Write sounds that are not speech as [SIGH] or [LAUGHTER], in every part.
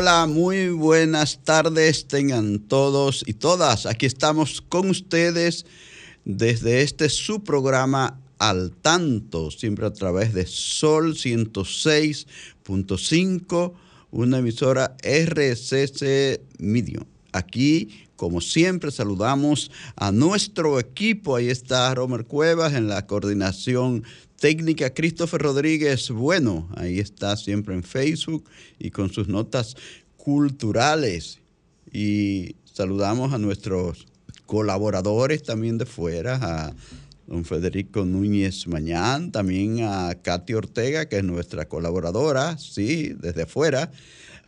Hola, muy buenas tardes tengan todos y todas. Aquí estamos con ustedes desde este su programa Al Tanto, siempre a través de Sol 106.5, una emisora RCC Medium. Aquí, como siempre, saludamos a nuestro equipo. Ahí está Romer Cuevas en la coordinación técnica Christopher Rodríguez Bueno, ahí está siempre en Facebook y con sus notas culturales. Y saludamos a nuestros colaboradores también de fuera, a don Federico Núñez Mañán, también a Katy Ortega, que es nuestra colaboradora, sí, desde fuera.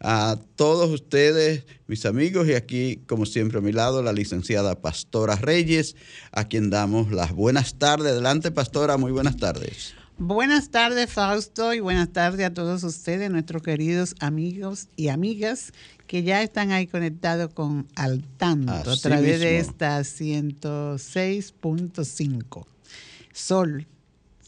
A todos ustedes, mis amigos, y aquí, como siempre, a mi lado, la licenciada Pastora Reyes, a quien damos las buenas tardes. Adelante, Pastora, muy buenas tardes. Buenas tardes, Fausto, y buenas tardes a todos ustedes, nuestros queridos amigos y amigas que ya están ahí conectados con Al Tanto a través de esta 106.5. Sol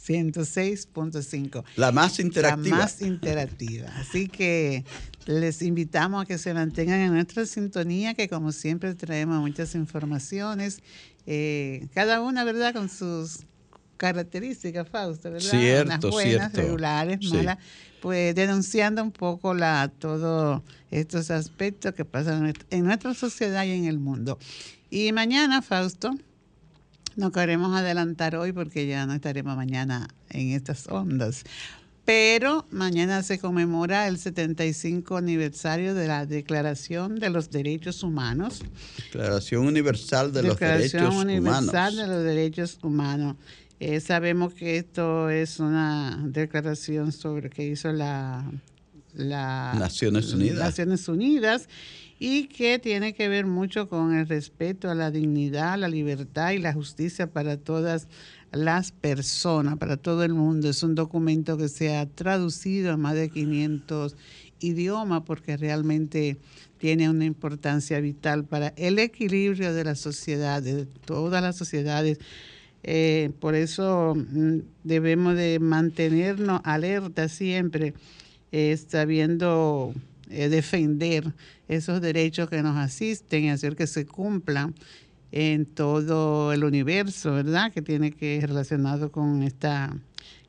106.5. La más interactiva. La más interactiva. Así que les invitamos a que se mantengan en nuestra sintonía, que como siempre traemos muchas informaciones, eh, cada una, ¿verdad?, con sus características, Fausto, ¿verdad? Cierto, Unas buenas, cierto. regulares, malas, pues denunciando un poco la todos estos aspectos que pasan en nuestra sociedad y en el mundo. Y mañana, Fausto, no queremos adelantar hoy porque ya no estaremos mañana en estas ondas. Pero mañana se conmemora el 75 aniversario de la Declaración de los Derechos Humanos. Declaración Universal de los Derechos Universal Humanos. de los Derechos Humanos. Eh, sabemos que esto es una declaración sobre que hizo la, la Naciones Unidas. Naciones Unidas y que tiene que ver mucho con el respeto a la dignidad, la libertad y la justicia para todas las personas, para todo el mundo. Es un documento que se ha traducido a más de 500 idiomas porque realmente tiene una importancia vital para el equilibrio de la sociedad, de todas las sociedades. Eh, por eso mm, debemos de mantenernos alerta siempre, eh, sabiendo eh, defender esos derechos que nos asisten y hacer que se cumplan en todo el universo, ¿verdad? Que tiene que relacionado con esta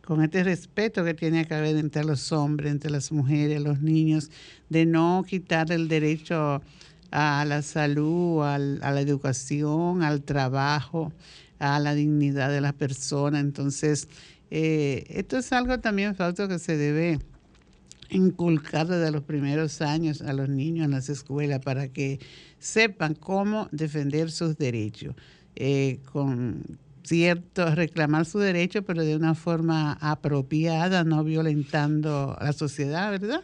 con este respeto que tiene que haber entre los hombres, entre las mujeres, los niños, de no quitar el derecho a la salud, al, a la educación, al trabajo, a la dignidad de las personas. Entonces, eh, esto es algo también, Fausto, que se debe inculcar desde los primeros años a los niños en las escuelas para que sepan cómo defender sus derechos, eh, con cierto, reclamar sus derechos, pero de una forma apropiada, no violentando a la sociedad, ¿verdad?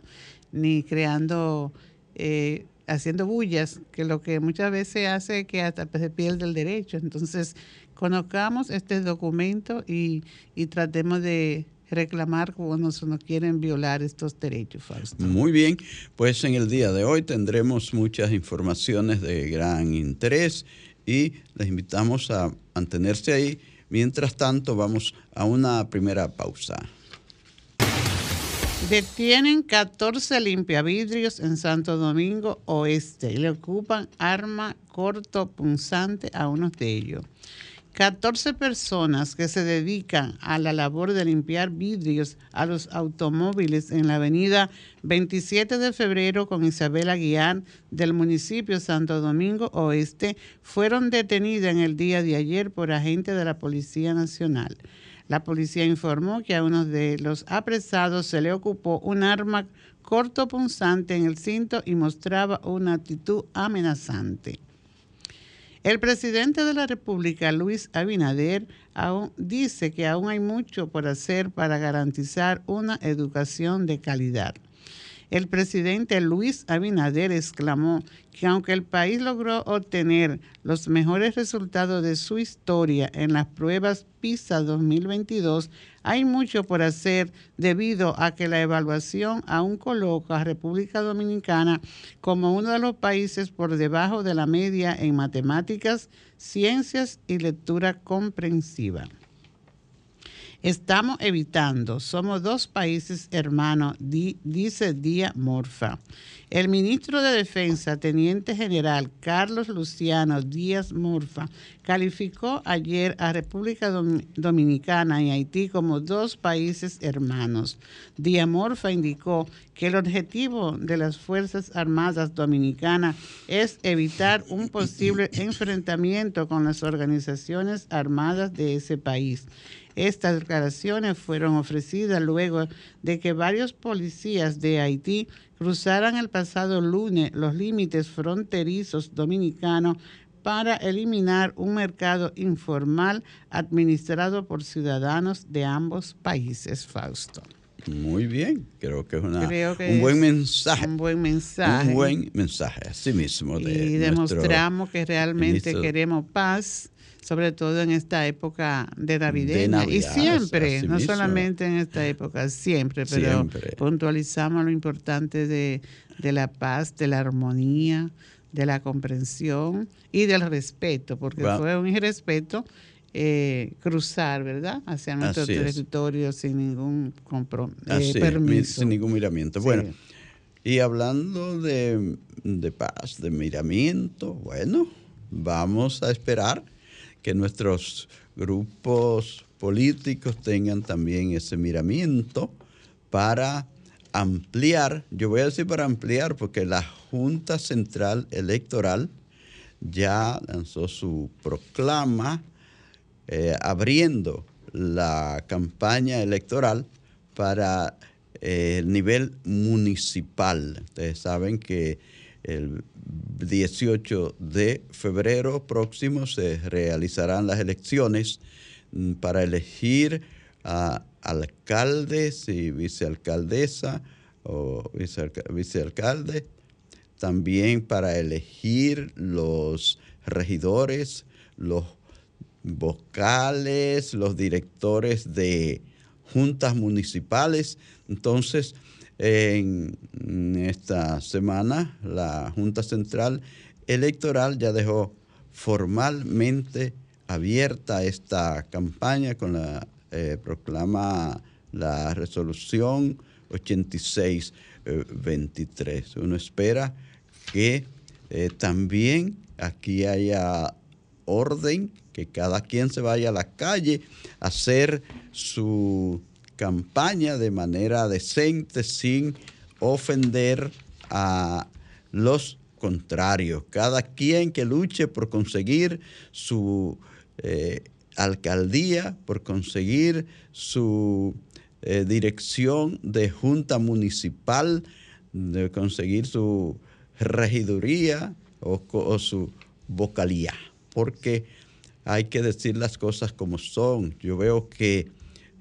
Ni creando, eh, haciendo bullas, que lo que muchas veces hace es que hasta se pierde el derecho. Entonces, conozcamos este documento y, y tratemos de reclamar cuando se nos quieren violar estos derechos, Fausto. Muy bien, pues en el día de hoy tendremos muchas informaciones de gran interés y les invitamos a mantenerse ahí. Mientras tanto, vamos a una primera pausa. Detienen 14 limpiavidrios en Santo Domingo Oeste y le ocupan arma corto punzante a unos de ellos. 14 personas que se dedican a la labor de limpiar vidrios a los automóviles en la avenida 27 de febrero con Isabel Aguiar del municipio Santo Domingo Oeste fueron detenidas en el día de ayer por agentes de la Policía Nacional. La policía informó que a uno de los apresados se le ocupó un arma cortopunzante en el cinto y mostraba una actitud amenazante. El presidente de la República, Luis Abinader, aún dice que aún hay mucho por hacer para garantizar una educación de calidad. El presidente Luis Abinader exclamó que aunque el país logró obtener los mejores resultados de su historia en las pruebas PISA 2022, hay mucho por hacer debido a que la evaluación aún coloca a República Dominicana como uno de los países por debajo de la media en matemáticas, ciencias y lectura comprensiva. Estamos evitando, somos dos países hermanos, dice Díaz Morfa. El ministro de Defensa, Teniente General Carlos Luciano Díaz Morfa, calificó ayer a República Dominicana y Haití como dos países hermanos. Díaz Morfa indicó que el objetivo de las Fuerzas Armadas Dominicanas es evitar un posible enfrentamiento con las organizaciones armadas de ese país. Estas declaraciones fueron ofrecidas luego de que varios policías de Haití cruzaran el pasado lunes los límites fronterizos dominicanos para eliminar un mercado informal administrado por ciudadanos de ambos países, Fausto. Muy bien, creo que es un buen mensaje. Un buen mensaje. Un buen mensaje, así mismo. y demostramos que realmente queremos paz sobre todo en esta época de Navidad. y siempre, no solamente en esta época, siempre, pero puntualizamos lo importante de, la paz, de la armonía, de la comprensión y del respeto, porque fue un irrespeto eh, cruzar, ¿verdad?, hacia nuestro territorio sin ningún eh, permiso. Sin ningún miramiento. Bueno, y hablando de, de paz, de miramiento, bueno, vamos a esperar que nuestros grupos políticos tengan también ese miramiento para ampliar, yo voy a decir para ampliar, porque la Junta Central Electoral ya lanzó su proclama eh, abriendo la campaña electoral para eh, el nivel municipal. Ustedes saben que el 18 de febrero próximo se realizarán las elecciones mm, para elegir a alcaldes y vicealcaldesa o vicealcalde, también para elegir los regidores, los vocales, los directores de juntas municipales. Entonces, en esta semana, la Junta Central Electoral ya dejó formalmente abierta esta campaña con la eh, proclama la resolución 8623. Uno espera que eh, también aquí haya orden, que cada quien se vaya a la calle a hacer su campaña de manera decente sin ofender a los contrarios. Cada quien que luche por conseguir su eh, alcaldía, por conseguir su eh, dirección de junta municipal, de conseguir su regiduría o, o su vocalía, porque hay que decir las cosas como son. Yo veo que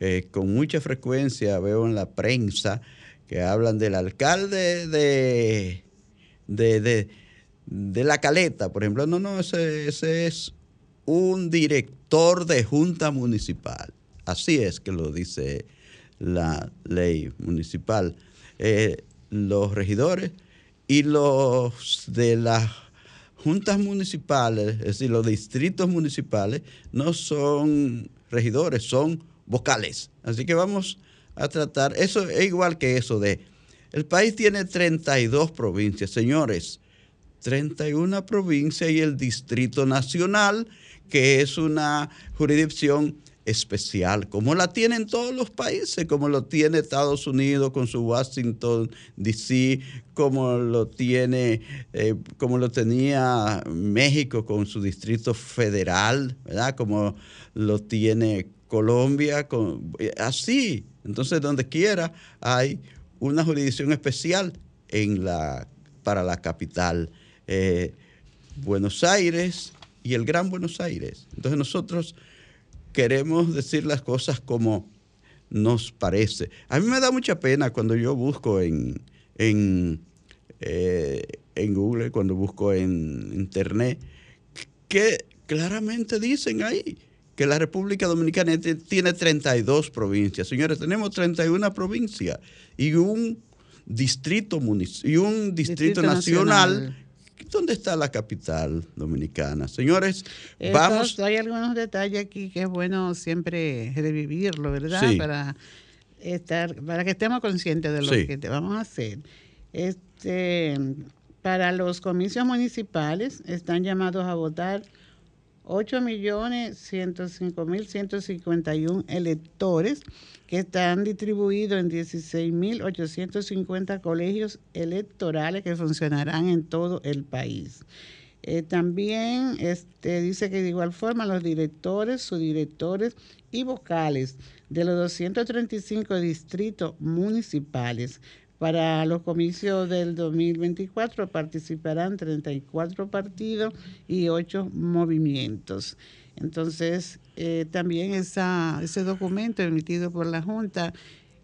eh, con mucha frecuencia veo en la prensa que hablan del alcalde de, de, de, La Caleta, por ejemplo. No, no, ese, es un director de junta municipal. Así es que lo dice la ley municipal. Eh, los regidores y los de las juntas municipales, es decir, los distritos municipales, no son regidores, son vocales. Así que vamos a tratar, eso es igual que eso de, el país tiene 32 provincias, señores, 31 provincias y el Distrito Nacional, que es una jurisdicción especial, como la tienen todos los países, como lo tiene Estados Unidos con su Washington DC, como lo tiene, eh, como lo tenía México con su distrito federal, ¿verdad? Como lo tiene Colombia, eh, así. Entonces, donde quiera hay una jurisdicción especial en la, para la capital. Eh, Buenos Aires y el Gran Buenos Aires. Entonces nosotros queremos decir las cosas como nos parece. A mí me da mucha pena cuando yo busco en, en, eh, en Google, cuando busco en Internet, que claramente dicen ahí que la República Dominicana tiene 32 provincias. Señores, tenemos 31 provincias y un distrito, y un distrito, nacional ¿Dónde está la capital dominicana? Señores, vamos. Hay algunos detalles aquí que es bueno siempre revivirlo, ¿verdad? Para estar, para que estemos conscientes de lo que te vamos a hacer. Este, para los comicios municipales están llamados a votar 8.105.151 electores que están distribuidos en 16.850 colegios electorales que funcionarán en todo el país. Eh, también este, dice que de igual forma los directores, subdirectores y vocales de los 235 distritos municipales para los comicios del 2024 participarán 34 partidos y 8 movimientos. Entonces, eh, también ese documento emitido por la Junta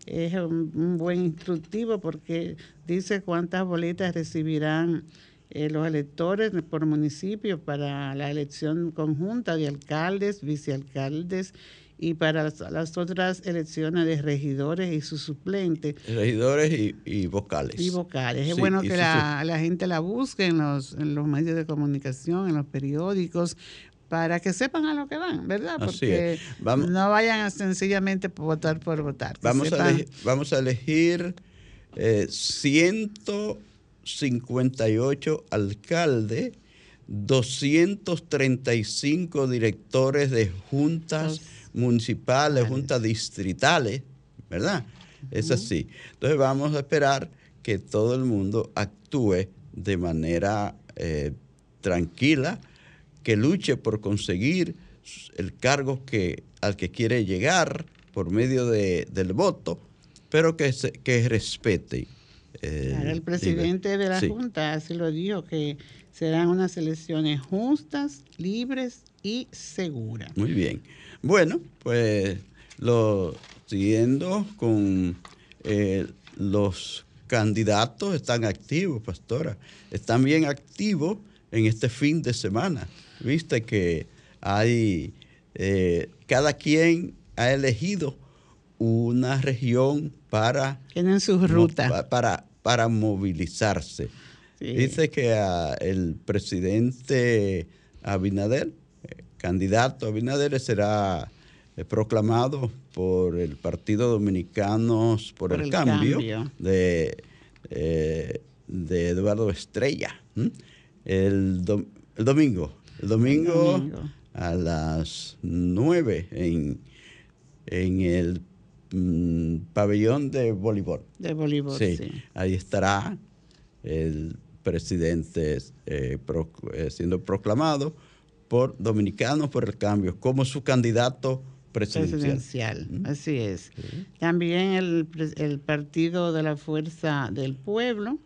es un, buen instructivo porque dice cuántas boletas recibirán eh, los electores por municipio para la elección conjunta de alcaldes, vicealcaldes y para las, otras elecciones de regidores y sus suplentes. Regidores y, vocales. Y vocales. es bueno que la, la, gente la busque en los, en los medios de comunicación, en los periódicos, para que sepan a lo que van, ¿verdad? Porque no vayan a sencillamente votar por votar. Vamos, a elegir, vamos a elegir 158 alcaldes, 235 directores de juntas municipales, juntas distritales, ¿verdad? Es así. Entonces vamos a esperar que todo el mundo actúe de manera eh, tranquila, que luche por conseguir el cargo que, al que quiere llegar por medio del voto, pero que, que respete. Eh, el presidente de la Junta así lo dijo, que serán unas elecciones justas, libres y seguras. Muy bien. Bueno, pues lo siguiendo con eh, los candidatos están activos, pastora. Están bien activos en este fin de semana. Viste que hay, eh, cada quien ha elegido una región para... Tienen su ruta. Para, para movilizarse. Dice que el presidente Abinader candidato Abinader será eh, proclamado por el Partido Dominicano por, el, cambio, De, eh, de Eduardo Estrella. El, domingo, el domingo, a las 9 en, en el mm, pabellón de voleibol. De voleibol, sí. Ahí estará el presidente eh, siendo proclamado por Dominicanos por el Cambio como su candidato presidencial. Así es. También el, Partido de la Fuerza del Pueblo,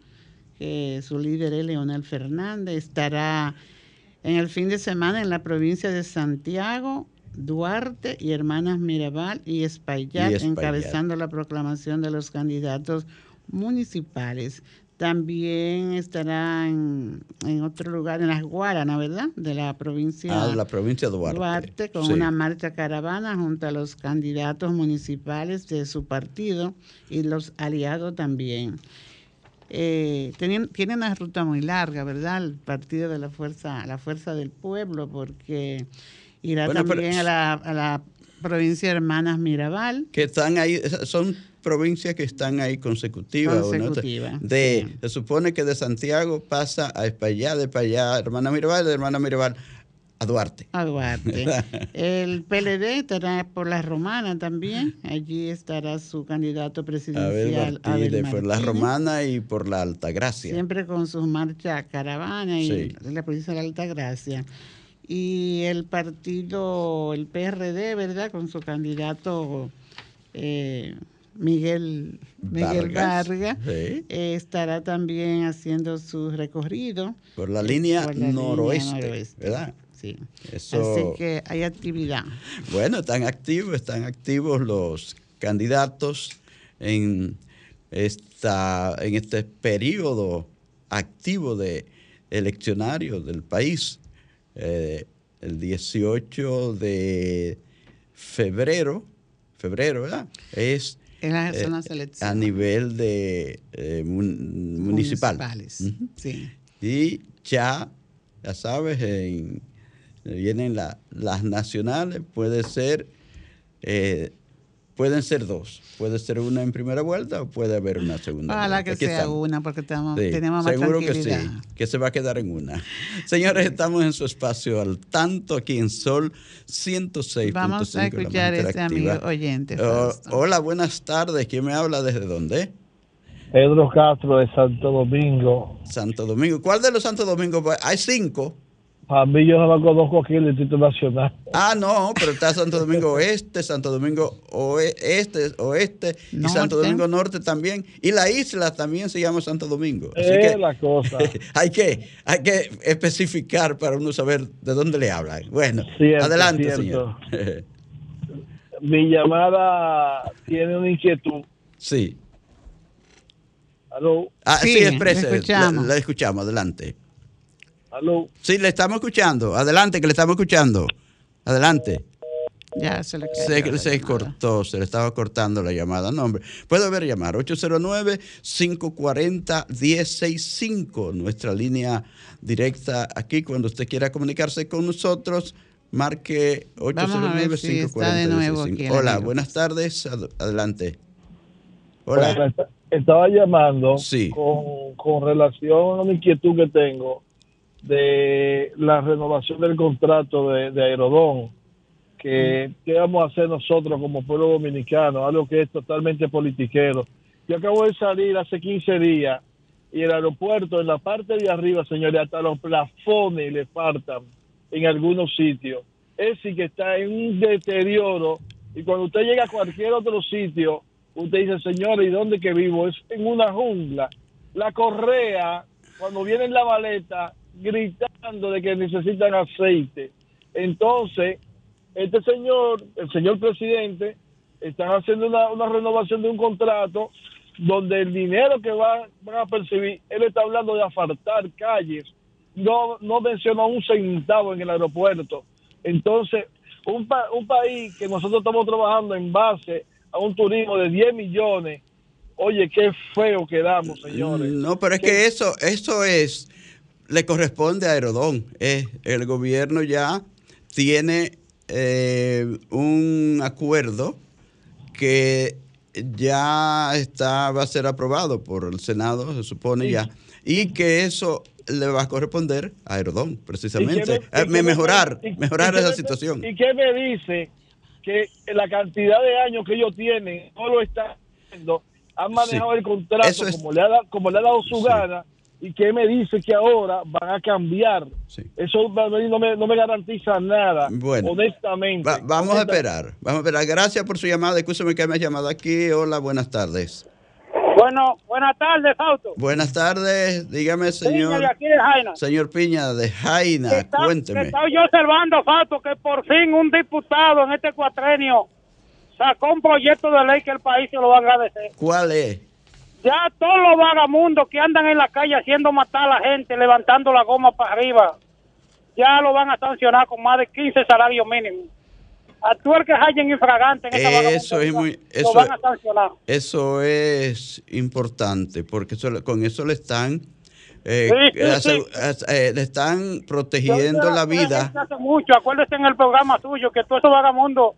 que su líder es Leonel Fernández, estará en el fin de semana en la provincia de Santiago, Duarte y Hermanas Mirabal y Espaillat, encabezando la proclamación de los candidatos municipales. También estará en, otro lugar, en las Guaranas, ¿verdad? De la provincia, ah, la provincia de Duarte. Duarte con una marcha caravana junto a los candidatos municipales de su partido y los aliados también. Eh, tienen, una ruta muy larga, ¿verdad? El partido de la fuerza, la fuerza del pueblo, porque irá también a, la, a la provincia de Hermanas Mirabal. Que están ahí, son provincias que están ahí consecutivas. Consecutiva, de, Se supone que de Santiago pasa a Espaillá, de Espaillá, hermana Mirabal, de hermana Mirabal a Duarte. A Duarte. [LAUGHS] El PLD estará por la Romana también. Allí estará su candidato presidencial. Abel por la Romana y por la Altagracia. Siempre con sus marchas caravana y la provincia de la Altagracia. Y el partido, el PRD, ¿verdad? Con su candidato eh, Miguel, Miguel Vargas, eh, estará también haciendo su recorrido. Por la línea, noroeste, ¿verdad? Sí. Así que hay actividad. Bueno, están activos, están activos los candidatos en, esta, en este periodo activo de eleccionario del país. Eh, el 18 de febrero, febrero, ¿verdad? Es eh, a nivel de eh, municipal. Municipales, sí. Y ya, ya sabes, en vienen las nacionales, puede ser, eh, pueden ser dos. Puede ser una en primera vuelta o puede haber una segunda Ojalá que sea una, porque tenemos, tenemos más Seguro que sí, que se va a quedar en una. Señores, estamos en su espacio al tanto aquí en Sol 106.5. Vamos a escuchar a este amigo oyente. Oh, hola, buenas tardes. ¿Quién me habla desde dónde? Pedro Castro de Santo Domingo. Santo Domingo. ¿Cuál de los Santo Domingos? Hay cinco. A mí yo no lo conozco aquí en el Distrito Nacional. Ah, no, pero está Santo Domingo Oeste, Santo Domingo Oeste, Oeste y Santo Domingo Norte también. Y la isla también se llama Santo Domingo. Así es la cosa. [LAUGHS] hay, que, hay que especificar para uno saber de dónde le hablan. Bueno, adelante, señor. [LAUGHS] Mi llamada tiene una inquietud. Sí. ¿Aló? Ah, sí, exprese. la escuchamos, adelante. ¿Aló? Sí, le estamos escuchando. Adelante, que le estamos escuchando. Adelante. Ya se le Se, se cortó, se le estaba cortando la llamada. No, hombre. Puede haber llamar 809-540-1065, nuestra línea directa aquí. Cuando usted quiera comunicarse con nosotros, marque 809-540-1065. Hola, buenas tardes. Adelante. Hola. Estaba llamando con, con relación a una inquietud que tengo de la renovación del contrato de, de Aerodón, que qué vamos a hacer nosotros como pueblo dominicano, algo que es totalmente politiquero. Yo acabo de salir hace 15 días y el aeropuerto en la parte de arriba, señores, hasta los plafones le faltan en algunos sitios. Es decir, que está en un deterioro y cuando usted llega a cualquier otro sitio, usted dice, señores, ¿y dónde que vivo? Es en una jungla. La correa, cuando viene en la maleta, gritando de que necesitan aceite. Entonces, este señor, el señor presidente, están haciendo una, renovación de un contrato donde el dinero que va, van a percibir, él está hablando de afartar calles, no, no mencionó un centavo en el aeropuerto. Entonces, un, un país que nosotros estamos trabajando en base a un turismo de 10 millones, oye, qué feo quedamos, señores. No, pero es que eso, eso es le corresponde a Aerodón. Eh, el gobierno ya tiene eh, un acuerdo que ya está va a ser aprobado por el Senado, se supone ya, y que eso le va a corresponder a Aerodón, precisamente. Eh, mejorar, mejorar esa situación. ¿Y qué me dice? Que la cantidad de años que ellos tienen no lo están haciendo, han manejado el contrato como, le ha, como le ha dado su gana y que me dice que ahora van a cambiar. Eso no me, no me, garantiza nada, honestamente. vamos a esperar, vamos a esperar. Gracias por su llamada. Escúcheme que me ha llamado aquí. Hola, buenas tardes. Bueno, buenas tardes, Fausto. Buenas tardes, dígame, señor. Piña de aquí de Jaina. Señor Piña de Jaina, cuénteme. Estoy yo observando, Fausto, que por fin un diputado en este cuatrenio sacó un proyecto de ley que el país se lo va a agradecer. ¿Cuál es? Ya todos los vagamundos que andan en la calle haciendo matar a la gente, levantando la goma para arriba, ya lo van a sancionar con más de 15 salarios mínimos. A tú el que hallen infragante en esa eso es muy, eso, lo van a sancionar. Eso es importante, porque con eso le están... Eh, eh, le están protegiendo la vida. Hace mucho, acuérdese en el programa suyo que todos esos vagabundos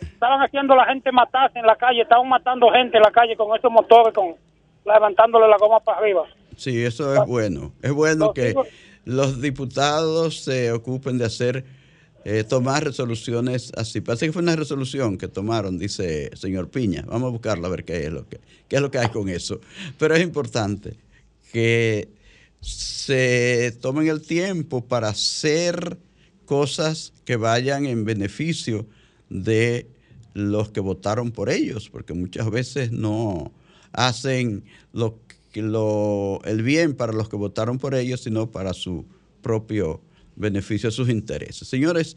estaban haciendo la gente matarse en la calle, estaban matando gente en la calle con esos motores, con levantándole la goma para arriba. Sí, eso es bueno. Es bueno que los diputados se ocupen de hacer, eh, tomar resoluciones así. Parece que fue una resolución que tomaron, dice el señor Piña. Vamos a buscarla a ver qué es lo que, qué es lo que hay con eso. Pero es importante que se tomen el tiempo para hacer cosas que vayan en beneficio de los que votaron por ellos, porque muchas veces no hacen lo, lo, el bien para los que votaron por ellos, sino para su propio beneficio, sus intereses. Señores,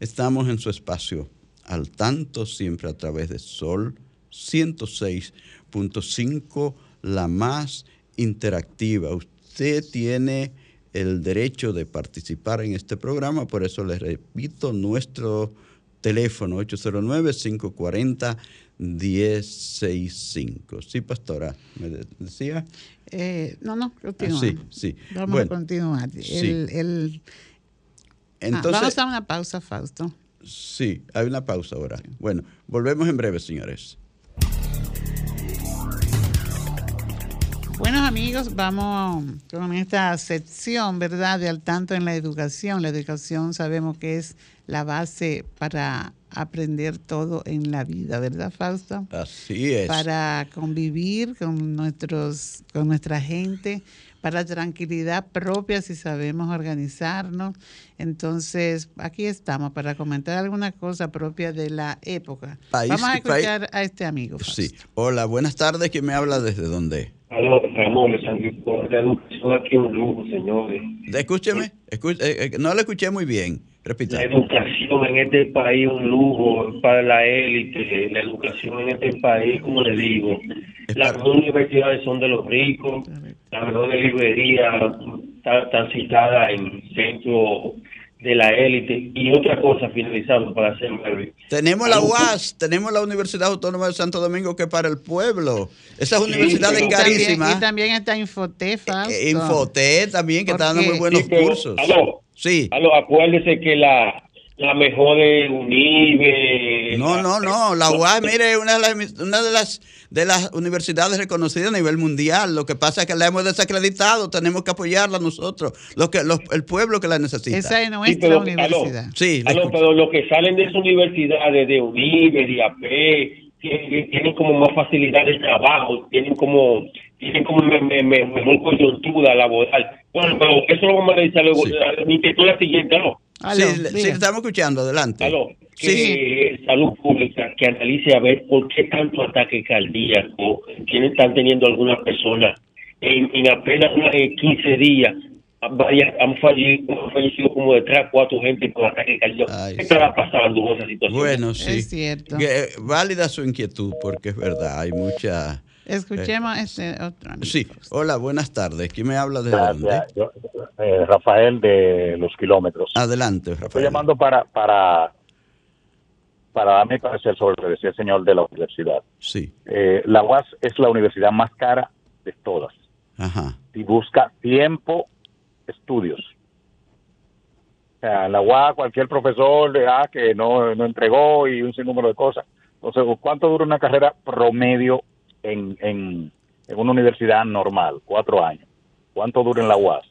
estamos en su espacio al tanto, siempre a través de Sol 106.5, la más interactiva. Usted tiene el derecho de participar en este programa, por eso les repito nuestro teléfono 809-540-165. Sí, pastora, me decía. Eh, no, no, continúa. sí, sí. Vamos a continuar. El, ah, Entonces, vamos a una pausa, Fausto. Sí, hay una pausa ahora. Bueno, volvemos en breve, señores. Buenos amigos, vamos con esta sección, ¿verdad? De al tanto en la educación. La educación sabemos que es la base para aprender todo en la vida, ¿verdad, Fausto? Así es. Para convivir con nuestros, con nuestra gente, para tranquilidad propia si sabemos organizarnos. Entonces, aquí estamos para comentar alguna cosa propia de la época. Vamos a escuchar a este amigo. Sí. Hola, buenas tardes. ¿Quién me habla desde dónde? Aló, Ramón, aquí un lujo, señores. Escúcheme, eh, eh, no lo escuché muy bien. Repita. La educación en este país es un lujo para la élite. La educación en este país, como le digo, las universidades son de los ricos, las mejores librerías están citadas en centros de la élite. Y otra cosa, finalizando para hacer breve. Tenemos la UAS, tenemos la Universidad Autónoma de Santo Domingo, que es para el pueblo. Esas universidades carísimas. Y también está Infoté, eh, Infoté también, que está dando muy buenos cursos. Aló, sí. Aló, acuérdese que la la mejor de UNIBE. No, no, no. La UAS, mire, una de las, una de las de las universidades reconocidas a nivel mundial. Lo que pasa es que la hemos desacreditado. Tenemos que apoyarla nosotros, lo que, el pueblo que la necesita. Esa es nuestra universidad. sí, pero los que salen de esas universidades, de UNIBE, de AP, tienen, como más facilidad de trabajo, tienen como tienen como mejor coyuntura laboral. Bueno, pero eso lo vamos a revisar luego. Mi la siguiente, ¿no? sí, sí, estamos escuchando, adelante. sí. Salud Pública, que analice a ver por qué tanto ataque cardíaco tienen, están teniendo algunas personas. En, en apenas 15 días han, fallecido, como de 3 a 4 gente con ataque cardíaco. ¿Qué está pasando con esa situación? Bueno, sí. Es cierto. Que, válida su inquietud, porque es verdad, hay mucha... Escuchemos eh, este otro Sí, hola, buenas tardes. ¿Quién me habla de dónde? Eh, Rafael de Los Kilómetros. Adelante, Rafael. Estoy llamando para, para, para darme parecer sobre lo que decía el señor de la universidad. Sí. Eh, la UAS es la universidad más cara de todas. Ajá. Y busca tiempo, estudios. O sea, la UAS, cualquier profesor de ah, que no, no entregó y un sinnúmero de cosas. Entonces, ¿cuánto dura una carrera promedio en, en, una universidad normal, cuatro años. ¿Cuánto dura en la UAS?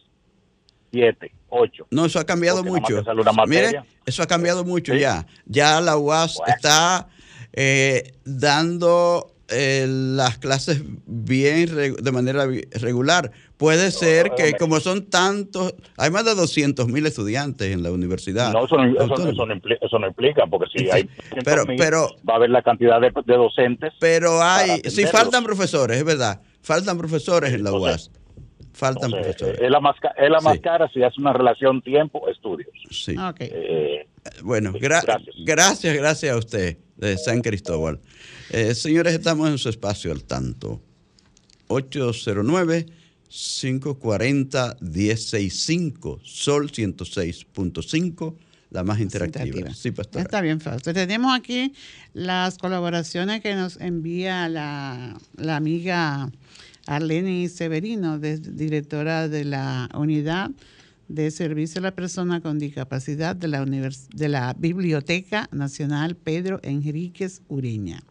Siete, ocho. No, eso ha cambiado mucho. Mire, eso ha cambiado mucho ya. Ya la UAS está eh, dando eh, las clases bien de manera regular. Puede ser que como son tantos, hay más de 200 mil estudiantes en la universidad. No, eso no, eso, no, implica, porque si hay [LAUGHS] pero, pero, va a haber la cantidad de, docentes. Pero hay, si faltan profesores, es verdad, faltan profesores en la UAS. Faltan profesores. Es la más, es la más cara si hace una relación tiempo-estudios. Sí. Eh, bueno, gracias. gracias, gracias a usted de San Cristóbal. Eh, señores, estamos en su espacio al tanto. 809 540 165 Sol 106.5 la más interactiva. Sí, pastora. Está bien, Fausto. Tenemos aquí las colaboraciones que nos envía la, la amiga Arlene Severino, directora de la unidad de Servicio a la Persona con Discapacidad de la, de la Biblioteca Nacional Pedro Enríquez Ureña.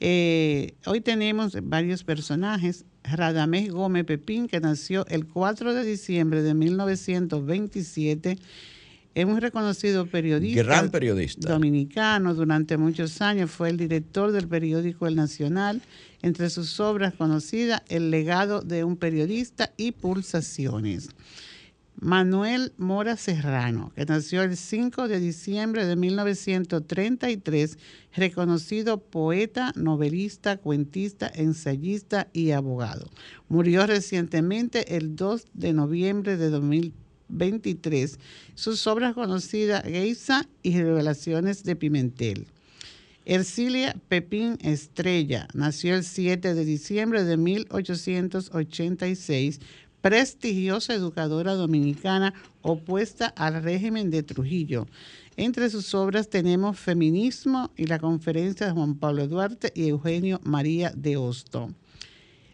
Eh, hoy tenemos varios personajes. Radamés Gómez Pepín, que nació el 4 de diciembre de 1927 es un reconocido periodista. Gran periodista. Dominicano. Durante muchos años fue el director del periódico El Nacional. Entre sus obras conocidas, El legado de un periodista y Pulsaciones. Manuel Mora Serrano, que nació el 5 de diciembre de 1933, reconocido poeta, novelista, cuentista, ensayista y abogado. Murió recientemente el 2 de noviembre de 2013 23, sus obras conocidas Geisa y Revelaciones de Pimentel. Ercilia Pepín Estrella nació el 7 de diciembre de 1886, prestigiosa educadora dominicana opuesta al régimen de Trujillo. Entre sus obras tenemos Feminismo y la conferencia de Juan Pablo Duarte y Eugenio María de Hosto.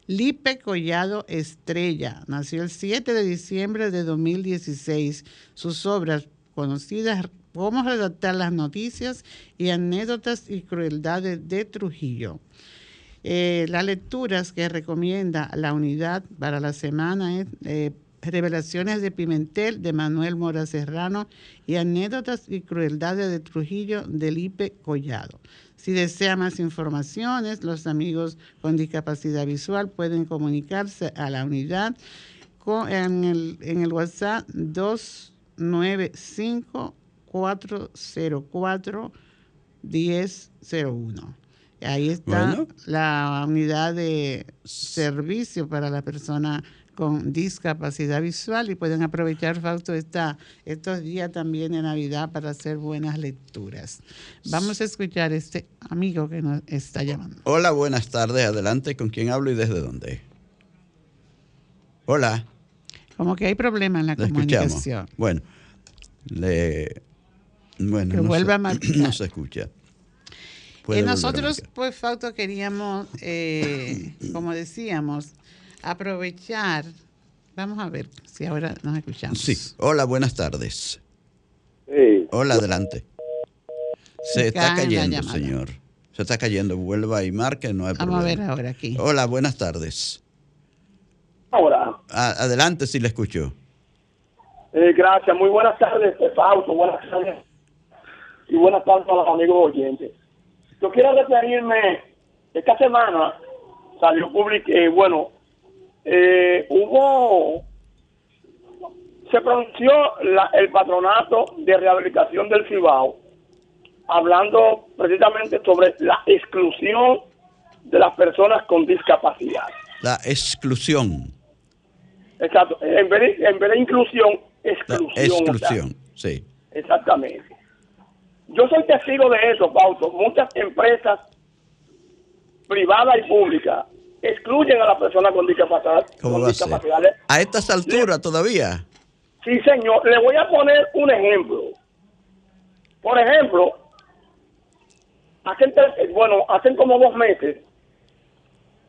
Lipe Collado Estrella nació el 7 de diciembre de 2016. Sus obras conocidas Cómo redactar las noticias y anécdotas y crueldades de Trujillo. Eh, las lecturas que recomienda la unidad para la semana es eh, Revelaciones de Pimentel de Manuel Mora Serrano y Anécdotas y Crueldades de Trujillo de Lipe Collado. Si desea más informaciones, los amigos con discapacidad visual pueden comunicarse a la unidad en, el, en el WhatsApp 295 404 1001. Ahí está la unidad de servicio para la persona con discapacidad visual y pueden aprovechar, Fausto, esta, estos días también de Navidad para hacer buenas lecturas. Vamos a escuchar a este amigo que nos está llamando. Hola, buenas tardes. Adelante, ¿con quién hablo y desde dónde? Hola. Como que hay problema en la comunicación. Bueno, le... Bueno, no, vuelva se, [CLEARS THROAT] no se escucha. Eh, nosotros, pues, Fausto, queríamos, eh, como decíamos, aprovechar. Vamos a ver si ahora nos escuchamos. Sí. Hola, buenas tardes. Hola, adelante. Se está cayendo, señor. Se está cayendo. Vuelva y marque, no hay Vamos a ver ahora aquí. Hola, buenas tardes. Ahora. adelante, si le escucho. Eh, gracias. Muy buenas tardes, Fausto. Buenas tardes. Y buenas tardes a los amigos oyentes. Yo quiero referirme, esta semana salió público, eh, bueno, eh, hubo, se pronunció el patronato de rehabilitación del Cibao, hablando precisamente sobre la exclusión de las personas con discapacidad. La exclusión. Exacto. En vez de, en vez de inclusión, exclusión. exclusión, sí. Exactamente. Yo soy testigo de eso, Pauto. Muchas empresas privadas y públicas excluyen a la persona con discapacidad. ¿Cómo va a, a estas alturas todavía? Sí, señor. Le voy a poner un ejemplo. Por ejemplo, hacen, bueno, hacen como dos meses,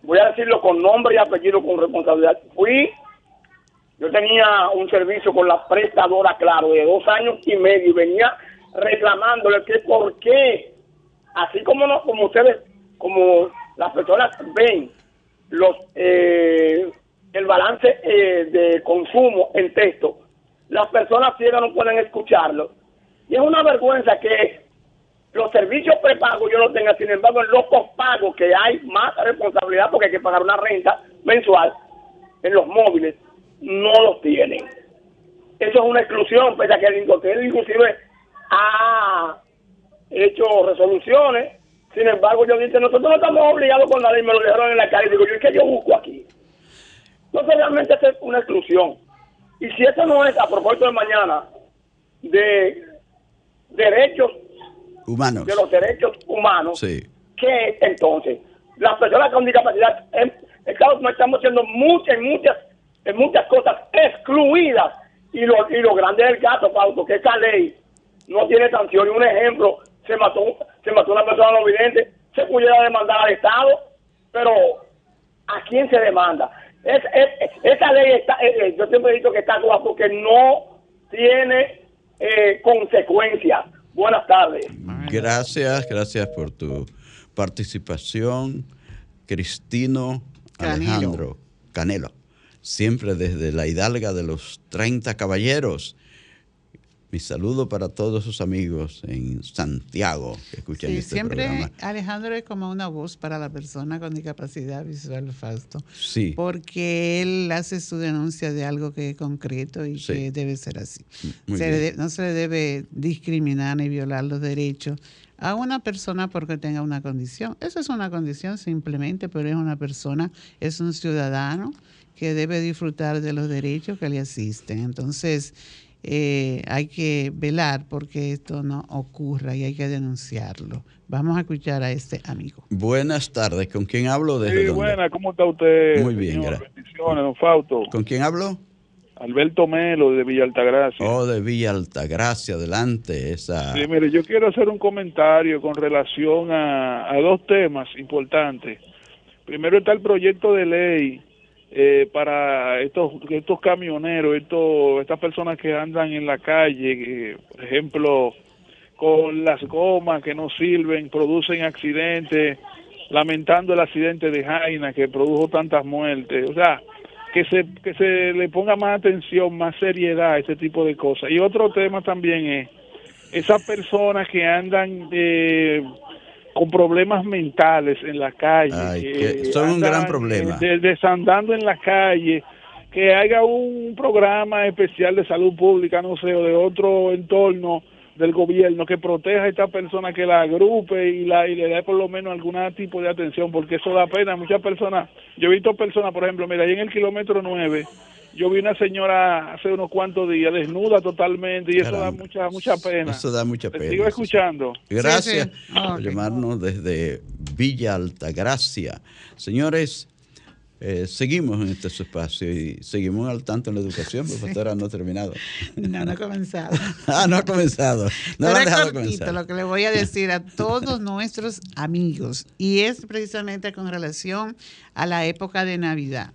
voy a decirlo con nombre y apellido, con responsabilidad, fui, yo tenía un servicio con la prestadora, claro, de dos años y medio, y venía reclamándole que por qué, así como, no, como ustedes, como las personas ven los eh, el balance eh, de consumo en texto, las personas ciegas no pueden escucharlo. Y es una vergüenza que los servicios prepagos yo los tenga, sin embargo, en los pospagos que hay más responsabilidad porque hay que pagar una renta mensual en los móviles, no los tienen. Eso es una exclusión, pese a que el inclusive ha hecho resoluciones sin embargo, yo dije, nosotros no estamos obligados con la ley, me lo dejaron en la calle. Digo, yo, ¿qué yo busco aquí? Entonces, realmente es una exclusión. Y si eso no es, a propósito de mañana, de derechos humanos, de los derechos humanos, sí. ¿qué entonces? Las personas con discapacidad, estamos, estamos siendo muchas, muchas, en muchas cosas excluidas. Y lo, y lo grande del caso, Pauto, que esa ley no tiene sanción. Y un ejemplo, se mató, se mató una persona no vidente, se pudiera demandar al Estado, pero ¿a quién se demanda? esa ley está, eh, eh, yo siempre he dicho que está actuada porque no tiene eh, consecuencias. Buenas tardes. Gracias, gracias por tu participación. Cristino Alejandro Canelo, siempre desde la hidalga de los 30 caballeros mi saludo para todos sus amigos en Santiago que escuchan sí, este siempre Alejandro es como una voz para la persona con discapacidad visual, Fausto. Sí. Porque él hace su denuncia de algo que es concreto y que debe ser así. no se le debe discriminar ni violar los derechos a una persona porque tenga una condición. Eso es una condición simplemente, pero es una persona, es un ciudadano que debe disfrutar de los derechos que le asisten. Entonces, eh, hay que velar porque esto no ocurra y hay que denunciarlo. Vamos a escuchar a este amigo. Buenas tardes, ¿con quién hablo? Desde sí, buenas, ¿cómo está usted? Muy bien, gracias. Bendiciones, don Fausto. ¿Con quién hablo? Alberto Melo de Villa Altagracia. Oh, de Villa Altagracia, adelante. Esa... Sí, mire, yo quiero hacer un comentario con relación a, a dos temas importantes. Primero está el proyecto de ley eh, para estos estos camioneros, estos, estas personas que andan en la calle, por ejemplo, con las gomas que no sirven, producen accidentes, lamentando el accidente de Jaina que produjo tantas muertes, o sea, que se que se le ponga más atención, más seriedad a ese tipo de cosas. Y otro tema también es esas personas que andan eh, con problemas mentales en la calle. son un gran problema. desandando en la calle, que haya un programa especial de salud pública, no sé, o de otro entorno del gobierno que proteja a esta persona, que la agrupe y, la, y le dé por lo menos algún tipo de atención, porque eso da pena. Muchas personas, yo he visto personas, por ejemplo, mira, ahí en el kilómetro 9, yo vi una señora hace unos cuantos días desnuda totalmente y eso da mucha mucha pena. Eso da mucha pena. sigo escuchando. Gracias ah, por llamarnos desde Villa Altagracia. Señores, eh, seguimos en este espacio y seguimos al tanto en la educación, porque pastora no ha terminado. [LAUGHS] No, no ha comenzado. [LAUGHS] ah, no ha comenzado. No Pero es cortito, lo que le voy a decir a [LAUGHS] todos nuestros amigos, y es precisamente con relación a la época de Navidad.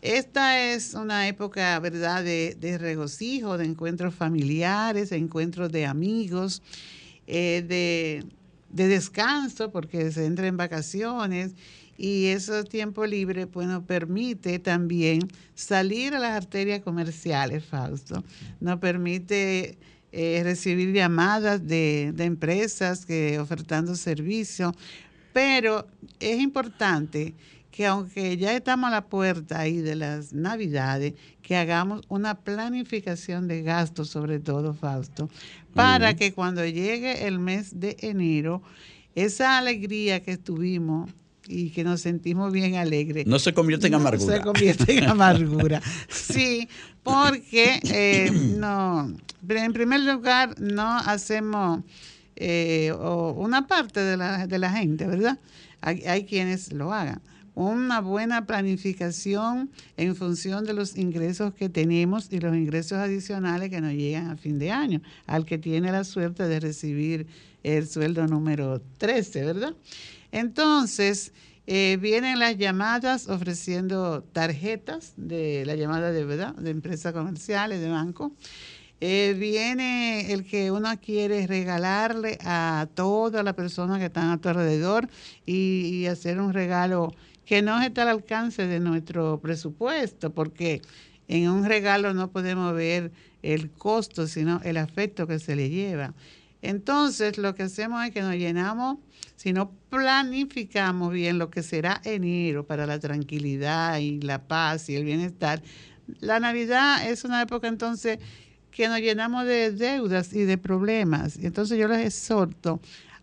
Esta es una época, ¿verdad?, de, regocijo, de encuentros familiares, de encuentros de amigos, eh, de, descanso, porque se entra en vacaciones y ese tiempo libre, bueno, permite también salir a las arterias comerciales, Fausto. Nos permite eh, recibir llamadas de, de empresas que ofertando servicios, pero es importante que aunque ya estamos a la puerta ahí de las navidades, que hagamos una planificación de gastos, sobre todo, Fausto, para que cuando llegue el mes de enero, esa alegría que tuvimos y que nos sentimos bien alegres. No se convierte en amargura. se convierte en [LAUGHS] amargura. sí, porque eh, no, en primer lugar no hacemos eh, una parte de la, de la gente, ¿verdad? hay quienes lo hagan una buena planificación en función de los ingresos que tenemos y los ingresos adicionales que nos llegan a fin de año, al que tiene la suerte de recibir el sueldo número 13, ¿verdad? Entonces, eh, vienen las llamadas ofreciendo tarjetas de la llamada de verdad de empresas comerciales, de banco. Eh, viene el que uno quiere regalarle a toda la persona que están a tu alrededor y hacer un regalo que no está al alcance de nuestro presupuesto, porque en un regalo no podemos ver el costo, sino el afecto que se le lleva. Entonces, lo que hacemos es que nos llenamos, si no planificamos bien lo que será enero para la tranquilidad y la paz y el bienestar, la Navidad es una época entonces que nos llenamos de deudas y de problemas. Entonces yo les exhorto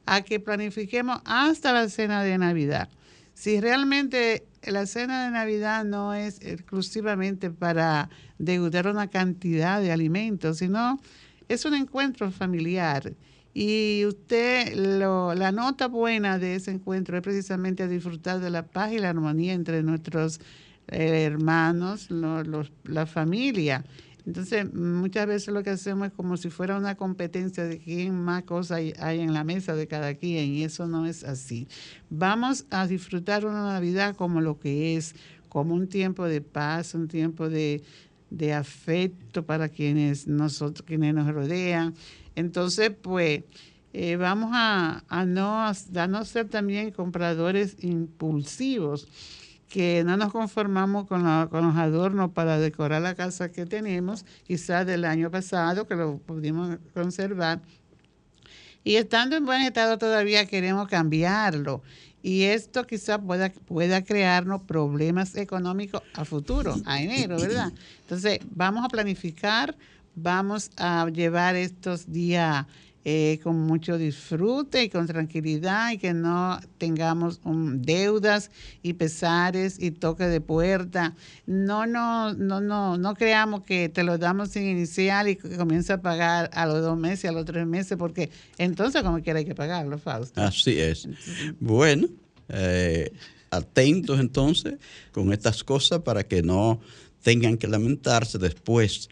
a que planifiquemos hasta la cena de Navidad si realmente la cena de Navidad no es exclusivamente para deudar una cantidad de alimentos, sino es un encuentro familiar. Y usted, la nota buena de ese encuentro es precisamente disfrutar de la paz y la armonía entre nuestros eh, hermanos, la familia. Entonces, muchas veces lo que hacemos es como si fuera una competencia de quién más cosas hay, en la mesa de cada quien, y eso no es así. Vamos a disfrutar una Navidad como lo que es, como un tiempo de paz, un tiempo de, afecto para quienes nosotros, quienes nos rodean. Entonces, pues, eh, vamos a, no, a no ser también compradores impulsivos que no nos conformamos con, los adornos para decorar la casa que tenemos, quizás del año pasado, que lo pudimos conservar. Y estando en buen estado todavía queremos cambiarlo. Y esto quizás pueda, pueda crearnos problemas económicos a futuro, a enero, ¿verdad? Entonces, vamos a planificar, vamos a llevar estos días eh, con mucho disfrute y con tranquilidad y que no tengamos deudas y pesares y toque de puerta. No, no, no, no, no creamos que te lo damos sin inicial y que comienza a pagar a los dos meses, a los tres meses, porque entonces como quiera hay que pagarlo, Fausto. Así es. Bueno, eh, atentos entonces con estas cosas para que no tengan que lamentarse después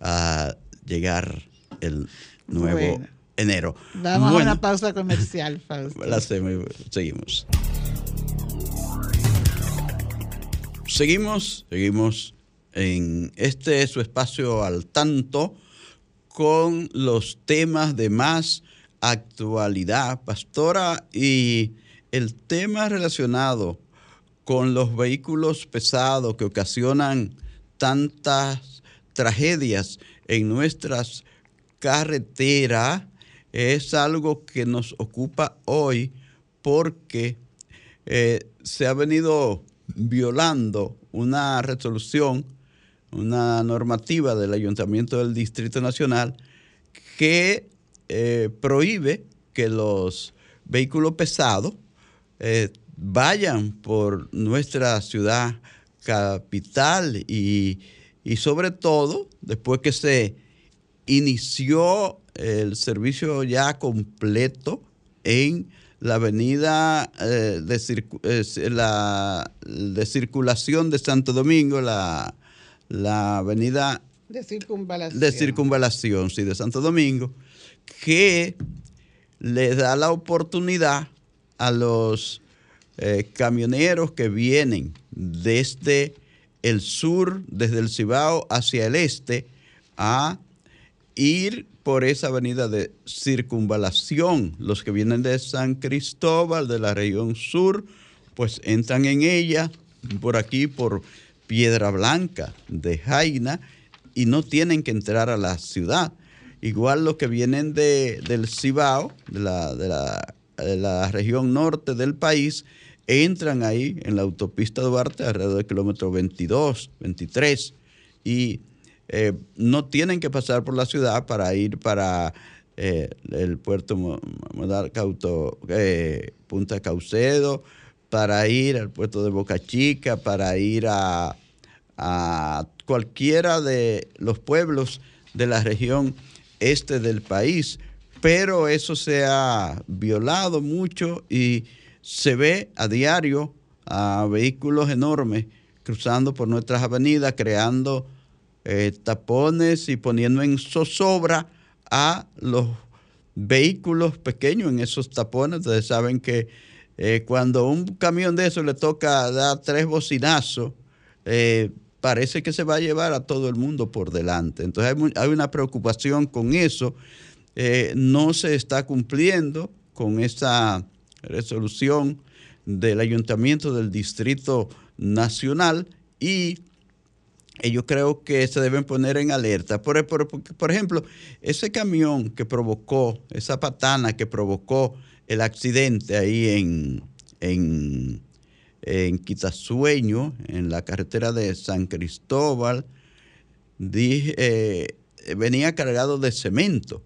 a llegar el nuevo enero. Vamos a una pausa comercial, Fausto. [LAUGHS] La seguimos. Seguimos, seguimos en este su espacio al tanto con los temas de más actualidad, pastora, y el tema relacionado con los vehículos pesados que ocasionan tantas tragedias en nuestras carretera es algo que nos ocupa hoy porque eh, se ha venido violando una resolución, una normativa del Ayuntamiento del Distrito Nacional que eh, prohíbe que los vehículos pesados eh, vayan por nuestra ciudad capital y, y sobre todo después que se inició el servicio ya completo en la avenida eh, de, la, de, circulación de Santo Domingo, la, la avenida de circunvalación. de circunvalación, sí, de Santo Domingo, que le da la oportunidad a los eh, camioneros que vienen desde el sur, desde el Cibao hacia el este, a ir por esa avenida de circunvalación. Los que vienen de San Cristóbal, de la región sur, pues entran en ella por aquí, por Piedra Blanca de Jaina, y no tienen que entrar a la ciudad. Igual los que vienen de, del Cibao, de la, de, la, de la región norte del país, entran ahí en la autopista Duarte alrededor del kilómetro 22, 23, y eh, no tienen que pasar por la ciudad para ir para eh, el puerto Cauto, eh, Punta Caucedo, para ir al puerto de Boca Chica, para ir a, a cualquiera de los pueblos de la región este del país. Pero eso se ha violado mucho y se ve a diario a vehículos enormes cruzando por nuestras avenidas, creando eh, tapones y poniendo en zozobra a los vehículos pequeños en esos tapones. Ustedes saben que eh, cuando un camión de eso le toca dar tres bocinazos, eh, parece que se va a llevar a todo el mundo por delante. Entonces hay, una preocupación con eso. no se está cumpliendo con esa resolución del Ayuntamiento del Distrito Nacional y yo creo que se deben poner en alerta. Por, ejemplo, ese camión que provocó, esa patana que provocó el accidente ahí en, en, en Quitasueño, en la carretera de San Cristóbal, eh, venía cargado de cemento.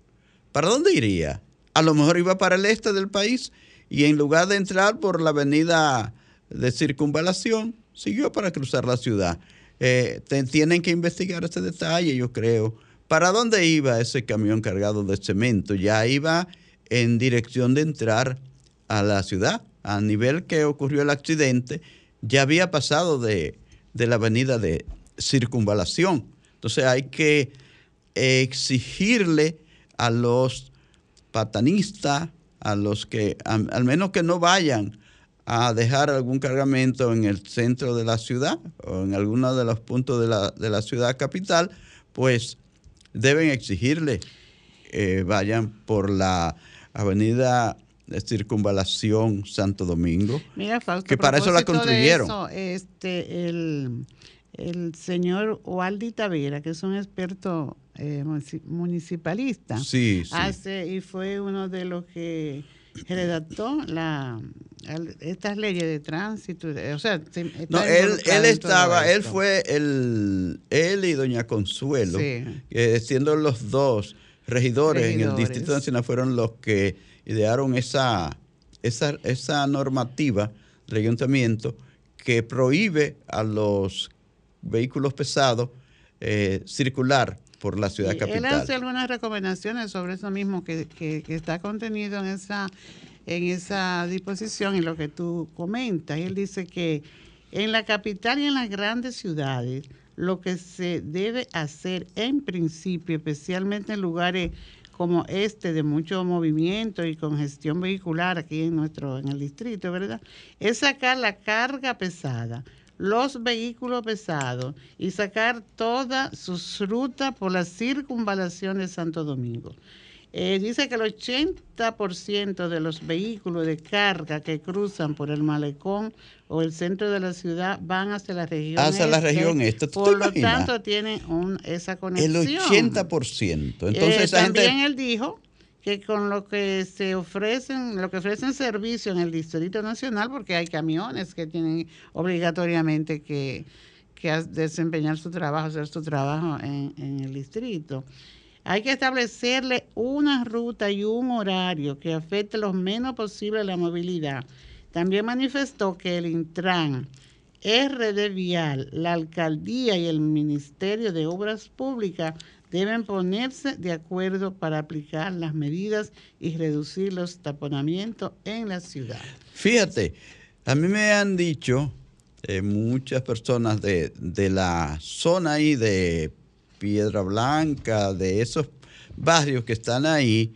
¿Para dónde iría? A lo mejor iba para el este del país y en lugar de entrar por la avenida de circunvalación, siguió para cruzar la ciudad. Eh, tienen que investigar ese detalle, yo creo. ¿Para dónde iba ese camión cargado de cemento? Ya iba en dirección de entrar a la ciudad. A nivel que ocurrió el accidente, ya había pasado de, la avenida de circunvalación. Entonces hay que exigirle a los patanistas, a los que, al menos que no vayan a dejar algún cargamento en el centro de la ciudad o en alguno de los puntos de la, de la ciudad capital, pues deben exigirle eh, vayan por la avenida de circunvalación Santo Domingo. Mira, Fausto, que para eso la construyeron. este, el, señor Waldi Tavera, que es un experto eh, municipalista, sí, hace y fue uno de los que redactó la estas leyes de tránsito, o sea, no, él, él estaba, él fue el, él y doña Consuelo, siendo los dos regidores, en el Distrito Nacional fueron los que idearon esa, esa, esa normativa del ayuntamiento que prohíbe a los vehículos pesados eh, circular por la ciudad capital. Él hace algunas recomendaciones sobre eso mismo que, que, que, está contenido en esa, en esa disposición y lo que tú comentas. Él dice que en la capital y en las grandes ciudades lo que se debe hacer en principio, especialmente en lugares como este de mucho movimiento y congestión vehicular aquí en nuestro en el distrito, ¿verdad? Es sacar la carga pesada, los vehículos pesados y sacar todas sus rutas por la circunvalación de Santo Domingo. Eh, dice que el 80% de los vehículos de carga que cruzan por el malecón o el centro de la ciudad van hacia la región hacia la región esta. Por lo tanto, tienen un, esa conexión. El 80%. Entonces, eh, también él dijo que con lo que se ofrecen, lo que ofrecen servicio en el Distrito Nacional, porque hay camiones que tienen obligatoriamente que, desempeñar su trabajo, hacer su trabajo en, en el distrito. Hay que establecerle una ruta y un horario que afecte lo menos posible la movilidad. También manifestó que el Intran, RD Vial, la Alcaldía y el Ministerio de Obras Públicas deben ponerse de acuerdo para aplicar las medidas y reducir los taponamientos en la ciudad. Fíjate, a mí me han dicho eh, muchas personas de, de la zona ahí de Piedra Blanca, de esos barrios que están ahí,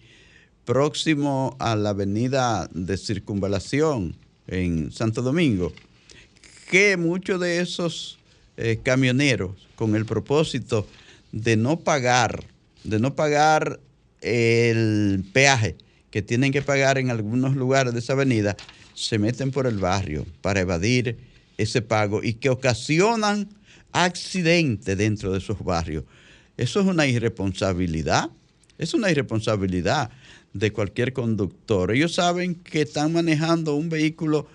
próximo a la avenida de circunvalación en Santo Domingo, que muchos de esos eh, camioneros, con el propósito de no pagar, de no pagar el peaje que tienen que pagar en algunos lugares de esa avenida, se meten por el barrio para evadir ese pago y que ocasionan accidente dentro de esos barrios. Eso es una irresponsabilidad, es una irresponsabilidad de cualquier conductor. Ellos saben que están manejando un vehículo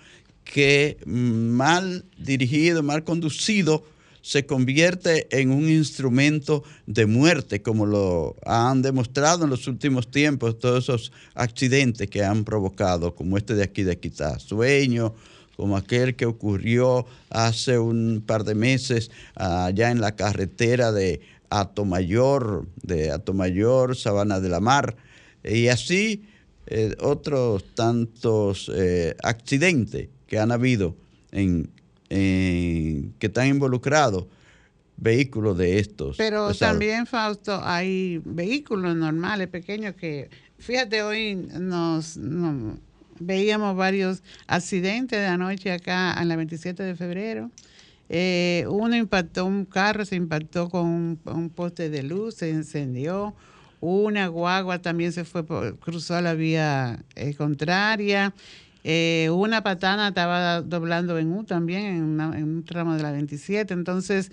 que mal dirigido, mal conducido, se convierte en un instrumento de muerte, como lo han demostrado en los últimos tiempos todos esos accidentes que han provocado, como este de aquí de Sueño, como aquel que ocurrió hace un par de meses allá en la carretera de Atomayor, de Atomayor, Sabana de la Mar, y así eh, otros tantos eh, accidentes que han habido en, que están involucrados vehículos de estos. Pero también, Fausto, hay vehículos normales, pequeños, que, fíjate, hoy nos veíamos varios accidentes de anoche acá en la 27 de febrero. Eh, uno impactó, un carro se impactó con un, poste de luz, se encendió. Una guagua también se fue, cruzó la vía eh, contraria. Eh, una patana estaba doblando en U también, en, en, un tramo de la 27. Entonces,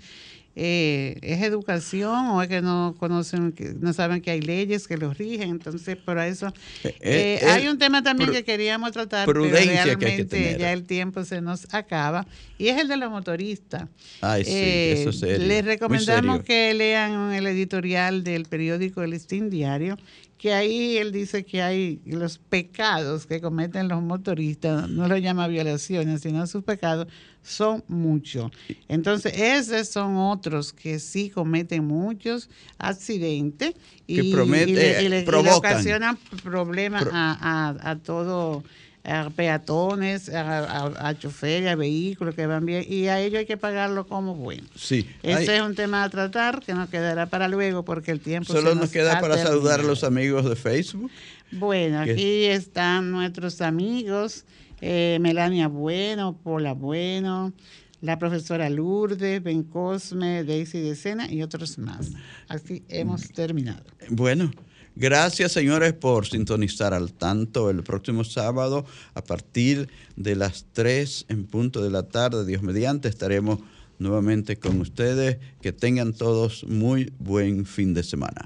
eh, es educación o es que no conocen, que no saben que hay leyes que los rigen. Entonces, por eso eh, eh, hay un tema también que queríamos tratar, pero realmente ya el tiempo se nos acaba, y es el de los motoristas. Ay, sí, eso Les recomendamos que lean el editorial del periódico El Listín Diario que ahí él dice que hay los pecados que cometen los motoristas, no lo llama violaciones, sino sus pecados, son muchos. Entonces, esos son otros que sí cometen muchos accidentes y, le, ocasionan problemas a, todo a peatones, a, a, choferes, a vehículos que van bien, y a ellos hay que pagarlo como bueno. Sí. Ese es un tema a tratar que nos quedará para luego porque el tiempo Solo nos, nos, queda para saludar a los amigos de Facebook. Bueno, aquí están nuestros amigos, eh, Melania Bueno, Pola Bueno, la profesora Lourdes, Ben Cosme, Daisy de Sena y otros más. Así hemos terminado. Bueno. Gracias, señores, por sintonizar al tanto el próximo sábado a partir de las 3 en punto de la tarde. Dios mediante, estaremos nuevamente con ustedes. Que tengan todos muy buen fin de semana.